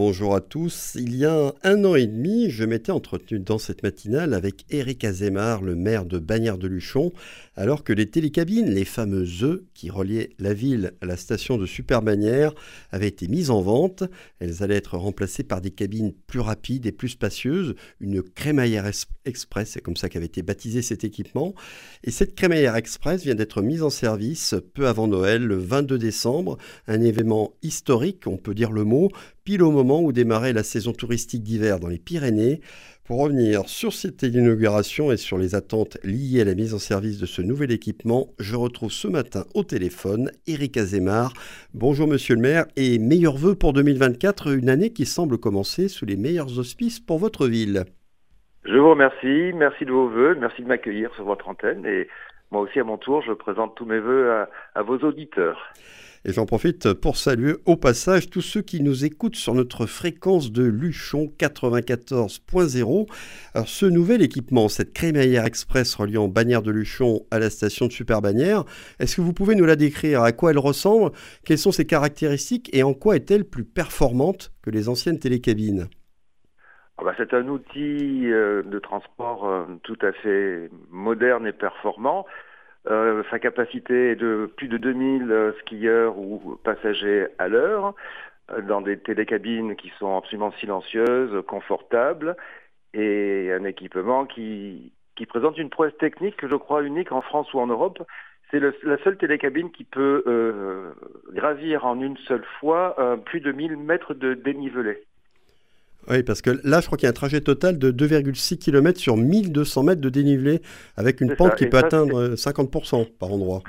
Bonjour à tous. Il y a un an et demi, je m'étais entretenu dans cette matinale avec Éric Azémar, le maire de Bagnères de Luchon, alors que les télécabines, les fameuses œufs qui reliaient la ville à la station de Super Bagnères, avaient été mises en vente. Elles allaient être remplacées par des cabines plus rapides et plus spacieuses, une crémaillère express, c'est comme ça qu'avait été baptisé cet équipement. Et cette crémaillère express vient d'être mise en service peu avant Noël, le 22 décembre, un événement historique, on peut dire le mot, au moment où démarrait la saison touristique d'hiver dans les Pyrénées. Pour revenir sur cette inauguration et sur les attentes liées à la mise en service de ce nouvel équipement, je retrouve ce matin au téléphone Éric Azémar. Bonjour monsieur le maire et meilleurs vœux pour 2024, une année qui semble commencer sous les meilleurs auspices pour votre ville. Je vous remercie, merci de vos vœux, merci de m'accueillir sur votre antenne et moi aussi à mon tour, je présente tous mes à, à vos auditeurs. Et j'en profite pour saluer au passage tous ceux qui nous écoutent sur notre fréquence de Luchon 94.0. Alors ce nouvel équipement, cette crémaillère express reliant Bagnères de Luchon à la station de Super Bagnères, est-ce que vous pouvez nous la décrire? À quoi elle ressemble? Quelles sont ses caractéristiques? Et en quoi est-elle plus performante que les anciennes télécabines? Ah bah, c'est un outil euh, de transport euh, tout à fait moderne et performant euh, sa capacité est de plus de 2000 euh, skieurs ou passagers à l'heure, dans des télécabines qui sont absolument silencieuses, confortables, et un équipement qui, qui présente une prouesse technique que je crois unique en France ou en Europe. C'est la seule télécabine qui peut gravir en une seule fois plus de 1000 mètres de dénivelé. Oui, parce que là, je crois qu'il y a un trajet total de 2,6 km sur 1200 mètres de dénivelé, avec une pente qui peut atteindre 50% par endroit.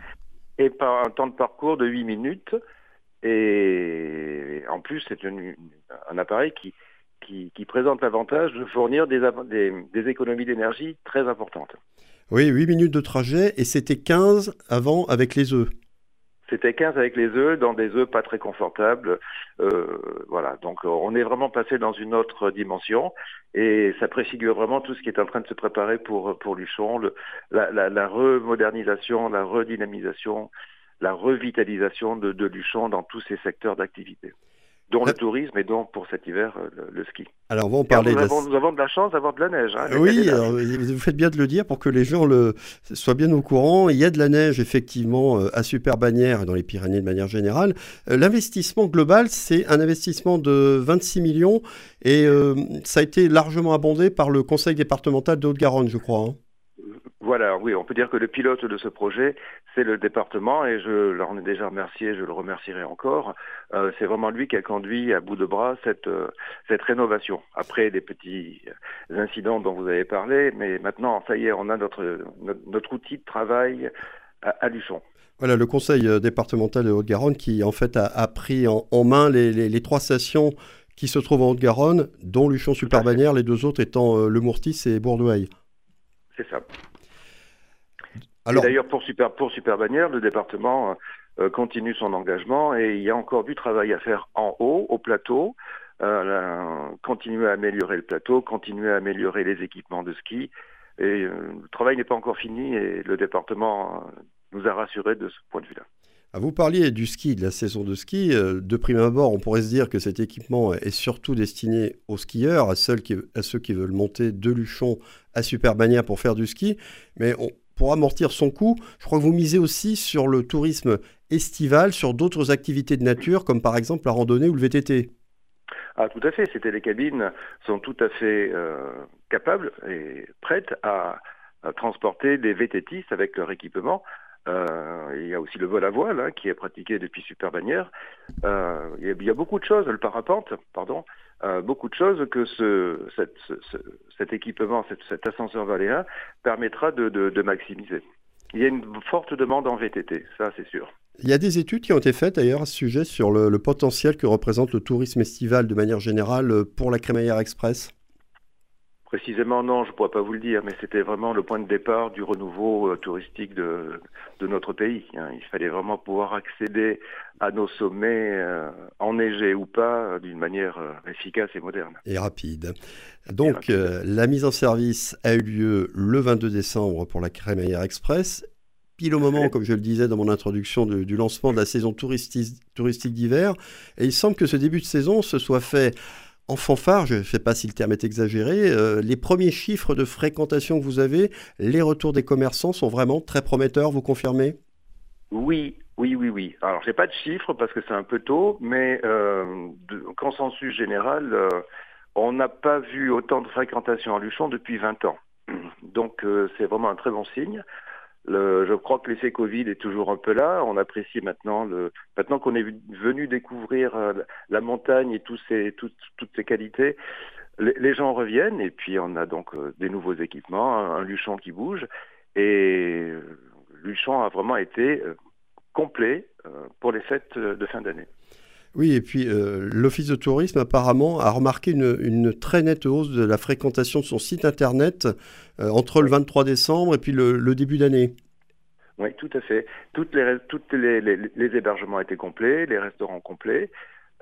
Et par un temps de parcours de 8 minutes. Et en plus, c'est un appareil qui, qui, présente l'avantage de fournir des, des, des économies d'énergie très importantes. Oui, 8 minutes de trajet, et c'était 15 avant avec les œufs. C'était 15 avec les œufs, dans des œufs pas très confortables. Euh, voilà, donc on est vraiment passé dans une autre dimension. Et ça préfigure vraiment tout ce qui est en train de se préparer pour, pour Luchon, la, la, la remodernisation, la redynamisation, la revitalisation de, de Luchon dans tous ces secteurs d'activité dont le tourisme et dont pour cet hiver euh, le, ski. Alors on va en parler. Nous, avons, nous, avons, de la chance d'avoir de la neige. Hein, oui, vous faites bien de le dire pour que les gens le, soient bien au courant. Il y a de la neige effectivement euh, à Super Bagnères et dans les Pyrénées de manière générale. Euh, l'investissement global, c'est un investissement de 26 millions et ça a été largement abondé par le Conseil départemental de Haute-Garonne, je crois. Hein. Voilà, oui, on peut dire que le pilote de ce projet, c'est le département, et je l'en ai déjà remercié, je le remercierai encore. Euh, c'est vraiment lui qui a conduit à bout de bras cette, euh, cette rénovation. Après des petits incidents dont vous avez parlé, mais maintenant, ça y est, on a notre, notre, outil de travail à, Luchon. Voilà, le conseil euh, départemental de Haute-Garonne qui, en fait, a, pris en, main les, les, trois stations qui se trouvent en Haute-Garonne, dont Luchon-Super-Bagnères, les deux autres étant Le Mourtis et Bourdouaille. C'est ça. D'ailleurs, pour Super, pour Super le département euh, continue son engagement et il y a encore du travail à faire en haut, au plateau. Euh, continuer à améliorer le plateau, continuer à améliorer les équipements de ski. Et euh, le travail n'est pas encore fini et le département nous a rassurés de ce point de vue-là. Ah, vous parliez du ski, de la saison de ski. De prime abord, on pourrait se dire que cet équipement est surtout destiné aux skieurs, à, ceux qui, à ceux qui veulent monter de Luchon à Super pour faire du ski. Mais on, pour amortir son coût, je crois que vous misez aussi sur le tourisme estival, sur d'autres activités de nature, comme par exemple la randonnée ou le VTT. Ah, tout à fait. Ces télécabines sont tout à fait euh, capables et prêtes à, transporter des VTTistes avec leur équipement. Euh, il y a aussi le vol à voile hein, qui est pratiqué depuis Super Bannière. Euh, il, y a, beaucoup de choses, le parapente, pardon, euh, beaucoup de choses que ce, cet équipement, cet, ascenseur valéen permettra de, maximiser. Il y a une forte demande en VTT, ça c'est sûr. Il y a des études qui ont été faites d'ailleurs à ce sujet sur le, le potentiel que représente le tourisme estival de manière générale pour la crémaillère express Précisément, non, je ne pourrais pas vous le dire, mais c'était vraiment le point de départ du renouveau euh, touristique de, de, notre pays. Hein. Il fallait vraiment pouvoir accéder à nos sommets, euh, enneigés ou pas, d'une manière euh, efficace et moderne. Et rapide. Donc, la mise en service a eu lieu le 22 décembre pour la Crémaillère Express. pile au moment, comme je le disais dans mon introduction, du lancement de la saison touristique, touristique d'hiver. Et il semble que ce début de saison se soit fait en fanfare, je ne sais pas si le terme est exagéré, euh, les premiers chiffres de fréquentation que vous avez, les retours des commerçants sont vraiment très prometteurs, vous confirmez? Oui, oui, oui, oui. Alors, j'ai pas de chiffres parce que c'est un peu tôt, mais euh, consensus général, euh, on n'a pas vu autant de fréquentation à Luchon depuis 20 ans. Donc, c'est vraiment un très bon signe je crois que l'effet Covid est toujours un peu là. On apprécie maintenant, le, maintenant qu'on est venu découvrir euh, la montagne et tous ces, toutes ses qualités, les, gens reviennent et puis on a donc euh, des nouveaux équipements, un, Luchon qui bouge et Luchon a vraiment été euh, complet pour les fêtes de fin d'année. Oui, et puis l'Office de tourisme apparemment a remarqué une, très nette hausse de la fréquentation de son site internet entre le 23 décembre et puis le début d'année. Oui, tout à fait. Toutes les, toutes les, les, hébergements étaient complets, les restaurants complets,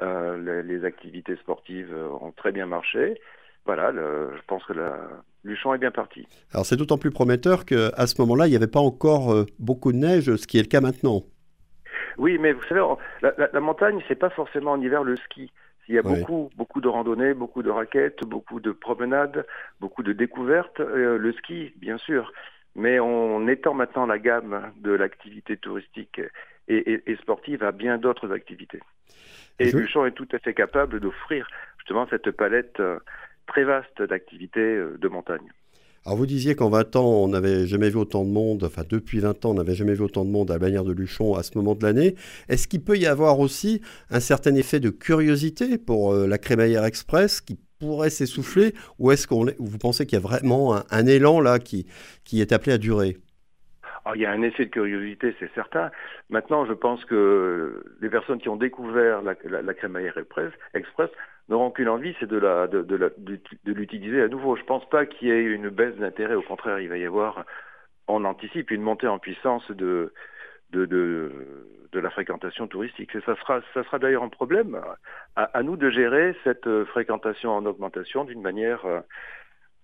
euh, les, activités sportives euh, ont très bien marché. Voilà, je pense que la, Luchon est bien parti. Alors c'est d'autant plus prometteur qu'à ce moment-là, il n'y avait pas encore euh, beaucoup de neige, ce qui est le cas maintenant. Oui, mais vous savez, la, la, la montagne, c'est pas forcément en hiver le ski. Il y a beaucoup, beaucoup de randonnées, beaucoup de raquettes, beaucoup de promenades, beaucoup de découvertes. le ski, bien sûr mais on étend maintenant la gamme de l'activité touristique et, sportive à bien d'autres activités. Et Je... Luchon est tout à fait capable d'offrir justement cette palette euh, très vaste d'activités euh, de montagne. Alors vous disiez qu'en 20 ans, on n'avait jamais vu autant de monde, enfin depuis 20 ans, on n'avait jamais vu autant de monde à la bannière de Luchon à ce moment de l'année. Est-ce qu'il peut y avoir aussi un certain effet de curiosité pour euh, la crémaillère express qui pourrait s'essouffler ou est-ce qu'on vous pensez qu'il y a vraiment un, élan là qui, qui est appelé à durer? Il y a un effet de curiosité, c'est certain. Maintenant, je pense que les personnes qui ont découvert la, la, crémaillère express, n'auront qu'une envie, c'est de, la, de, de, de l'utiliser à nouveau. Je ne pense pas qu'il y ait une baisse d'intérêt. Au contraire, il va y avoir, on anticipe une montée en puissance de, la fréquentation touristique. Et ça sera, d'ailleurs un problème à, à, nous de gérer cette euh, fréquentation en augmentation d'une manière euh,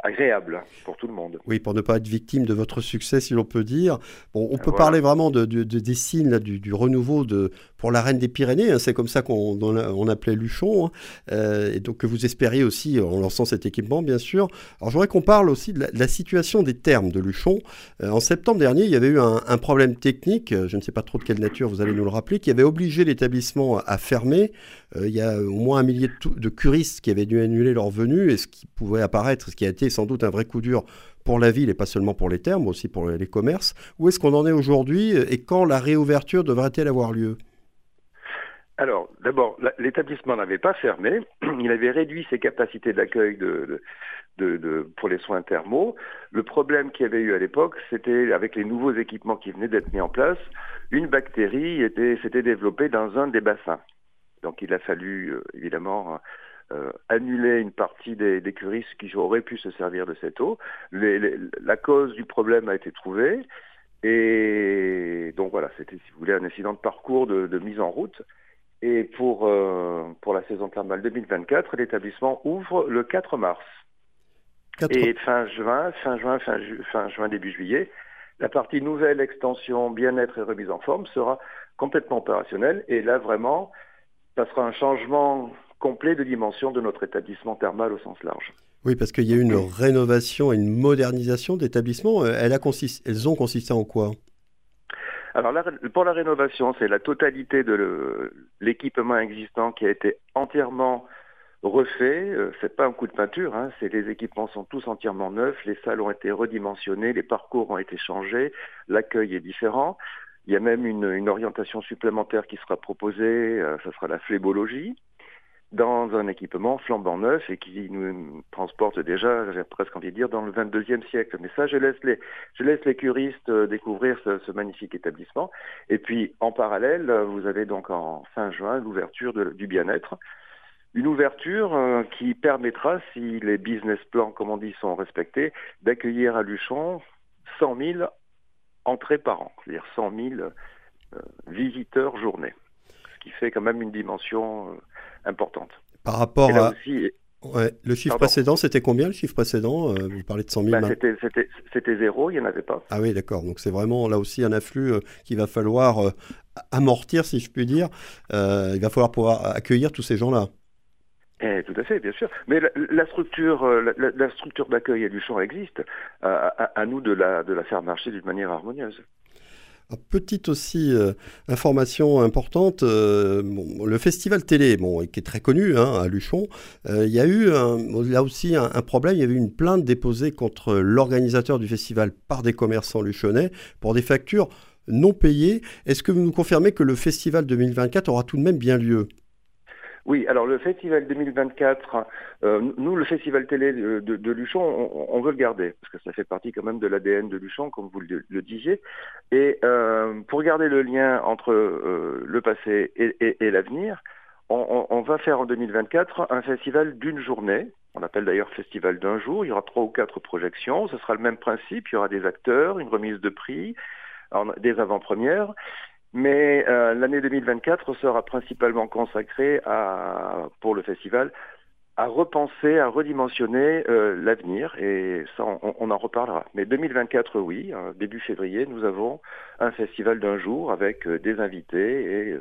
agréable pour tout le monde. Oui, pour ne pas être victime de votre succès, si l'on peut dire. Bon, on peut parler vraiment de, des signes là, du, renouveau de, pour la Reine des Pyrénées. Hein, c'est comme ça qu'on on appelait Luchon. Hein. Euh, et donc que vous espériez aussi en lançant cet équipement, bien sûr. Alors je voudrais qu'on parle aussi de la, situation des termes de Luchon. Euh, en septembre dernier, il y avait eu un, problème technique, euh, je ne sais pas trop de quelle nature, vous allez nous le rappeler, qui avait obligé l'établissement à fermer. il y a au moins un millier de, de curistes qui avaient dû annuler leur venue et ce qui pouvait apparaître, ce qui a été sans doute un vrai coup dur pour la ville et pas seulement pour les termes, mais aussi pour les commerces. Où est-ce qu'on en est aujourd'hui et quand la réouverture devrait-elle avoir lieu? Alors, d'abord, l'établissement n'avait pas fermé, il avait réduit ses capacités d'accueil de, pour les soins thermaux. Le problème qu'il y avait eu à l'époque, c'était avec les nouveaux équipements qui venaient d'être mis en place, une bactérie s'était développée dans un des bassins. Donc il a fallu euh, évidemment euh, annuler une partie des, des, curistes qui auraient pu se servir de cette eau. la cause du problème a été trouvée. Et donc voilà, c'était, si vous voulez, un incident de parcours de, mise en route. Et pour, euh, pour la saison thermale 2024, l'établissement ouvre le 4 mars. Et fin juin, fin juin, fin, fin juin, début juillet, la partie nouvelle extension bien-être et remise en forme sera complètement opérationnelle. Et là, vraiment, ça sera un changement complet de dimension de notre établissement thermal au sens large. Oui, parce qu'il y a eu une rénovation et une modernisation d'établissements. Euh, elles, elles ont consisté en quoi? Alors pour la rénovation, c'est la totalité de l'équipement existant qui a été entièrement refait. Euh, c'est pas un coup de peinture, hein, les équipements sont tous entièrement neufs, les salles ont été redimensionnées, les parcours ont été changés, l'accueil est différent. Il y a même une, une orientation supplémentaire qui sera proposée, euh, ce sera la flébologie dans un équipement flambant neuf et qui nous transporte déjà, j'ai presque envie de dire, dans le 22e siècle. Mais ça, je laisse les, je laisse les curistes euh, découvrir ce, magnifique établissement. Et puis, en parallèle, vous avez donc en fin juin l'ouverture du bien-être. Une ouverture euh, qui permettra, si les business plans, comme on dit, sont respectés, d'accueillir à Luchon 100 000 entrées par an, c'est-à-dire 100 000 euh, visiteurs journée, ce qui fait quand même une dimension importante. Par rapport à... Ouais. Le chiffre précédent, c'était combien le chiffre précédent euh, Vous parlez de 100 000 bah, C'était zéro, il n'y en avait pas. Ah oui, d'accord. Donc c'est vraiment là aussi un afflux qu'il va falloir amortir, si je puis dire. il va falloir pouvoir accueillir tous ces gens-là. Eh, tout à fait, bien sûr. Mais la, structure, la, structure d'accueil à Luchon existe. À, nous de la, de la faire marcher d'une manière harmonieuse. Petite aussi euh, information importante, euh, le festival télé, bon, qui est très connu hein, à Luchon, euh, il y a eu là aussi un, problème, il y avait eu une plainte déposée contre l'organisateur du festival par des commerçants luchonnais pour des factures non payées. Est-ce que vous nous confirmez que le festival 2024 aura tout de même bien lieu? Oui, alors le festival 2024, euh, nous, le festival télé de, Luchon, on, veut le garder, parce que ça fait partie quand même de l'ADN de Luchon, comme vous le, disiez. Et euh, pour garder le lien entre euh, le passé et, l'avenir, on, va faire en 2024 un festival d'une journée. On appelle d'ailleurs festival d'un jour. Il y aura trois ou quatre projections. Ce sera le même principe. Il y aura des acteurs, une remise de prix, des avant-premières. Mais euh, l'année 2024 sera principalement consacrée à, pour le festival à repenser, à redimensionner euh, l'avenir, et ça, on, en reparlera. Mais 2024, oui, euh, début février, nous avons un festival d'un jour avec des invités et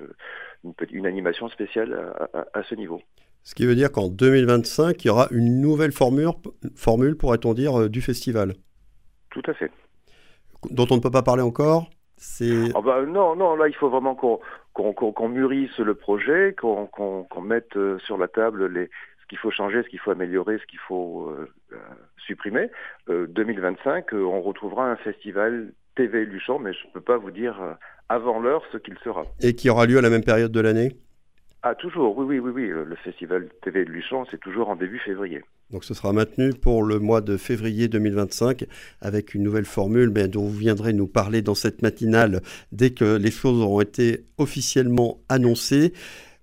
une, une, animation spéciale à, ce niveau. Ce qui veut dire qu'en 2025, il y aura une nouvelle formule, formule pourrait-on dire, du festival. Tout à fait. Dont on ne peut pas parler encore? Ah bah, non, non, là il faut vraiment qu'on mûrisse le projet, qu'on mette euh, sur la table les, ce qu'il faut changer, ce qu'il faut améliorer, ce qu'il faut euh, euh, supprimer. 2025, on retrouvera un festival TV Luchon, mais je ne peux pas vous dire avant l'heure ce qu'il sera. Et qui aura lieu à la même période de l'année? Ah, toujours, oui, oui, oui, oui. Le festival TV de Luchon, c'est toujours en début février. Donc ce sera maintenu pour le mois de février 2025 avec une nouvelle formule dont vous viendrez nous parler dans cette matinale dès que les choses auront été officiellement annoncées.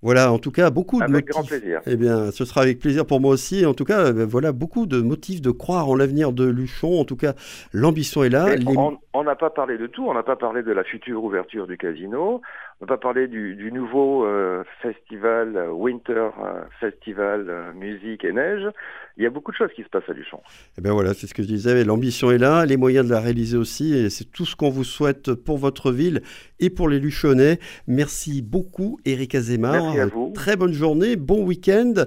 Voilà, en tout cas, beaucoup de motifs. grand plaisir. Eh bien, ce sera avec plaisir pour moi aussi. En tout cas, ben voilà, beaucoup de motifs de croire en l'avenir de Luchon. En tout cas, l'ambition est là. On n'a pas parlé de tout. On n'a pas parlé de la future ouverture du casino. On n'a pas parlé du, nouveau euh, festival euh, Winter euh, Festival Musique et Neige. Il y a beaucoup de choses qui se passent à Luchon. Eh bien voilà, c'est ce que je disais. L'ambition est là, les moyens de la réaliser aussi. Et c'est tout ce qu'on vous souhaite pour votre ville et pour les Luchonnais. Merci beaucoup, Eric Azemar. Merci à vous. Très bonne journée, bon week-end.